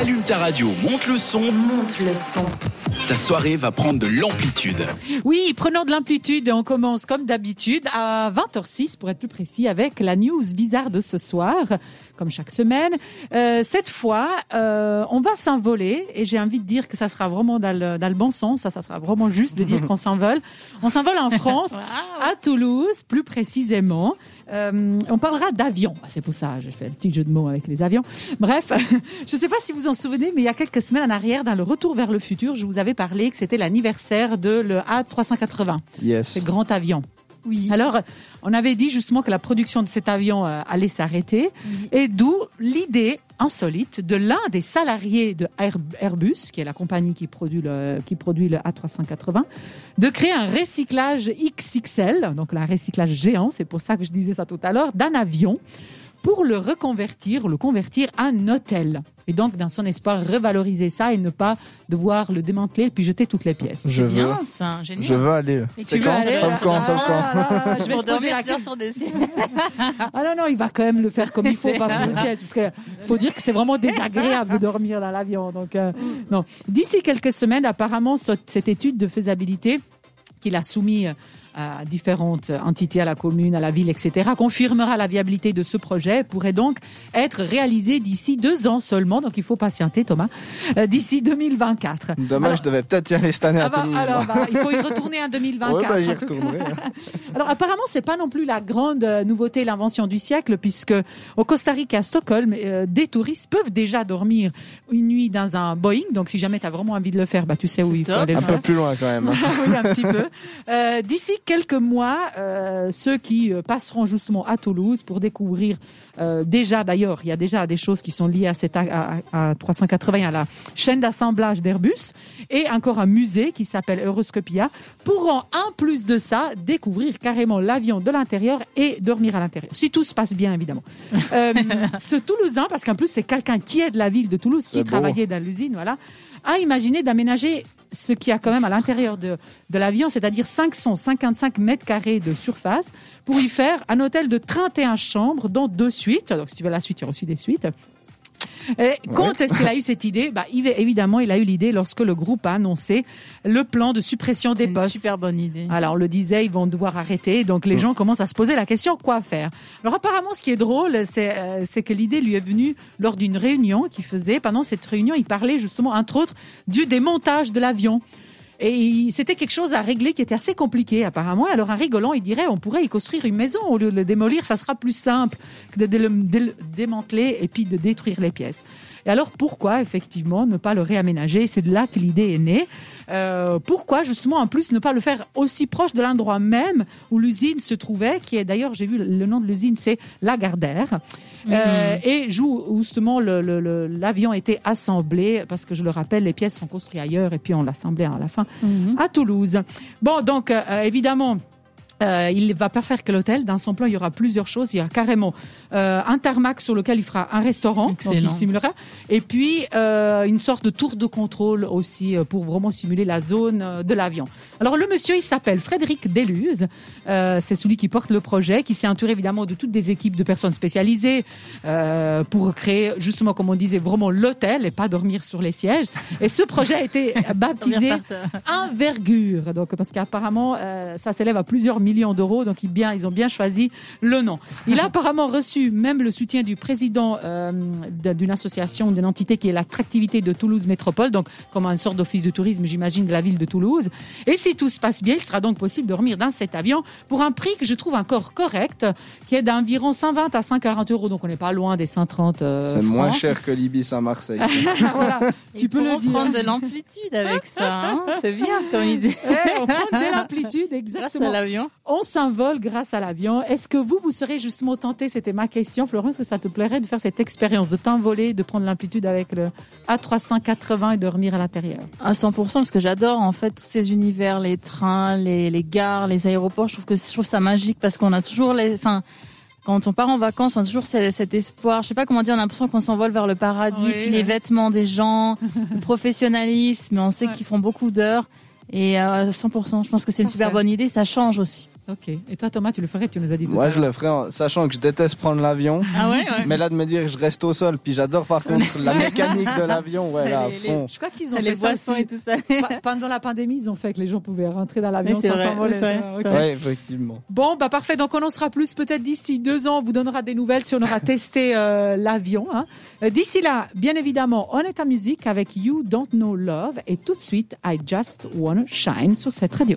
Allume ta radio, monte le son. Monte le son. Ta soirée va prendre de l'amplitude. Oui, prenons de l'amplitude et on commence comme d'habitude à 20h06 pour être plus précis avec la news bizarre de ce soir, comme chaque semaine. Euh, cette fois, euh, on va s'envoler et j'ai envie de dire que ça sera vraiment dans le, dans le bon sens, ça, ça sera vraiment juste de dire qu'on s'envole. On s'envole en France, à Toulouse plus précisément. Euh, on parlera d'avions. Ah, C'est pour ça, j'ai fait un petit jeu de mots avec les avions. Bref, je ne sais pas si vous en souvenez, mais il y a quelques semaines en arrière, dans le Retour vers le futur, je vous avais parlé que c'était l'anniversaire de le A380, Yes. ce grand avion. Oui. Alors, on avait dit justement que la production de cet avion euh, allait s'arrêter, et d'où l'idée insolite de l'un des salariés de Air- Airbus, qui est la compagnie qui produit le, qui produit le A380, de créer un recyclage XXL, donc un recyclage géant, c'est pour ça que je disais ça tout à l'heure, d'un avion pour le reconvertir, le convertir en hôtel. Et donc, dans son espoir, revaloriser ça et ne pas devoir le démanteler puis jeter toutes les pièces. Je veux. Bien, ça, génial. Je veux aller. Et tu aller, Sauf quand Ah, Sauf quand là, je vais Pour dormir sur des. Ah non, non, il va quand même le faire comme il faut, pas sur le siège. Parce que faut dire que c'est vraiment désagréable de dormir dans l'avion. Donc, euh, non. D'ici quelques semaines, apparemment, ce- cette étude de faisabilité qu'il a soumis euh, à différentes entités, à la commune, à la ville, etc., confirmera la viabilité de ce projet, pourrait donc être réalisé d'ici deux ans seulement. Donc, il faut patienter, Thomas, euh, d'ici 2024. Dommage, je devais peut-être y aller cette année Ah à bah, Toulouse. alors, bah, il faut y retourner en 2024. Ouais, bah, cas. retournerai. Alors apparemment, c'est pas non plus la grande euh, nouveauté, l'invention du siècle, puisque au Costa Rica, à Stockholm, euh, des touristes peuvent déjà dormir une nuit dans un Boeing. Donc si jamais tu as vraiment envie de le faire, bah tu sais où il faut aller le Un peu plus loin quand même. hein. oui, un petit peu. Euh, D'ici quelques mois, euh, ceux qui euh, passeront justement à Toulouse pour découvrir euh, déjà, d'ailleurs, il y a déjà des choses qui sont liées à, cette, à, à- à 380, à la chaîne d'assemblage d'Airbus, et encore un musée qui s'appelle Euroscopia, pourront, en plus de ça, découvrir carrément l'avion de l'intérieur et dormir à l'intérieur. Si tout se passe bien, évidemment. Euh, ce Toulousain, parce qu'en plus, c'est quelqu'un qui est de la ville de Toulouse, qui travaillait dans l'usine, voilà, a imaginé d'aménager ce qu'il y a quand même à l'intérieur de, de l'avion, c'est-à-dire 555 mètres carrés de surface, pour y faire un hôtel de 31 chambres, dont deux suites. Donc, si tu veux la suite, il y aura aussi des suites. Et quand est-ce qu'il a eu cette idée bah, il- Évidemment, il a eu l'idée lorsque le groupe a annoncé le plan de suppression C'est des une postes. super bonne idée. Alors, on le disait, ils vont devoir arrêter. Donc, les gens commencent à se poser la question quoi faire Alors, apparemment, ce qui est drôle, c'est euh, c'est que l'idée lui est venue lors d'une réunion qu'il faisait. Pendant cette réunion, il parlait justement, entre autres, du démontage de l'avion. Et c'était quelque chose à régler qui était assez compliqué, apparemment. Alors, en rigolant, il dirait on pourrait y construire une maison. Au lieu de le démolir, ça sera plus simple que de dé- le dé- démanteler et puis de détruire les pièces. Et alors, pourquoi, effectivement, ne pas le réaménager? C'est de là que l'idée est née. Euh, pourquoi, justement, en plus, ne pas le faire aussi proche de l'endroit même où l'usine se trouvait, qui est d'ailleurs, j'ai vu le- nom de l'usine, c'est Lagardère. Euh, et où justement l'avion était assemblé, parce que je le rappelle, les pièces sont construites ailleurs et puis on l'assemblait à la fin Mhm. à Toulouse. Bon, donc euh, évidemment. Euh, il va pas faire que l'hôtel. Dans son plan, il y aura plusieurs choses. Il y a carrément euh, un tarmac sur lequel il fera un restaurant, donc il Excellent. simulera, et puis euh, une sorte de tour de contrôle aussi euh, pour vraiment simuler la zone euh, de l'avion. Alors le monsieur, il s'appelle Frédéric Deluse. Euh, c'est celui qui porte le projet, qui s'est entouré évidemment de toutes des équipes de personnes spécialisées euh, pour créer justement, comme on disait, vraiment l'hôtel et pas dormir sur les sièges. Et ce projet a été baptisé. Envergure, donc parce qu'apparemment euh, ça s'élève à plusieurs millions d'euros, donc ils, bien, ils ont bien choisi le nom. Il a apparemment reçu même le soutien du président euh, d'une association, d'une entité qui est l'attractivité de Toulouse Métropole, donc comme une sorte d'office de tourisme, j'imagine, de la ville de Toulouse. Et si tout se passe bien, il sera donc possible de dormir dans cet avion pour un prix que je trouve encore correct, qui est d'environ 120 à 140 euros, donc on n'est pas loin des 130 euh, C'est moins cher que l'Ibis à Marseille. voilà, tu peux le dire. prendre de l'amplitude avec ça. hein. C'est bien comme idée. Eh, on prend de l'amplitude, Grâce exactement. à l'avion. On s'envole grâce à l'avion. Est-ce que vous, vous serez justement tenté, c'était ma question, Florence, que ça te plairait de faire cette expérience, de t'envoler, de prendre l'amplitude avec le A380 et de dormir à l'intérieur? À 100% parce que j'adore en fait tous ces univers, les trains, les, les gares, les aéroports. Je trouve que je trouve ça magique parce qu'on a toujours les, enfin, quand on part en vacances, on a toujours cet, espoir. Je sais pas comment dire, on a l'impression qu'on s'envole vers le paradis. Oui, puis oui. les vêtements des gens, le professionnalisme, on sait Ouais. qu'ils font beaucoup d'heures. Et euh, 100%, je pense que c'est une super bonne idée. Ça change aussi. Ok. Et toi, Thomas, tu le ferais Tu nous as dit tout Moi, je le ferais en sachant que je déteste prendre l'avion. Ah ouais, ouais. Mais là, de me dire que je reste au sol, puis j'adore par contre la mécanique de l'avion, ouais, là, à Les- les- fond. Je crois qu'ils ont les fait ça boissons aussi. et tout ça. Pa- Pendant la pandémie, ils ont fait que les gens pouvaient rentrer dans l'avion c'est sans vrai, s'envoler. c'est vrai, Ah, c'est ok. vrai. Ouais, effectivement. Bon, bah parfait. Donc on en saura plus peut-être d'ici deux ans. On vous donnera des nouvelles si on aura testé euh, l'avion. hein. Euh, D'ici là, bien évidemment, on est en musique avec You Don't Know Love et tout de suite I Just Wanna Shine sur cette radio.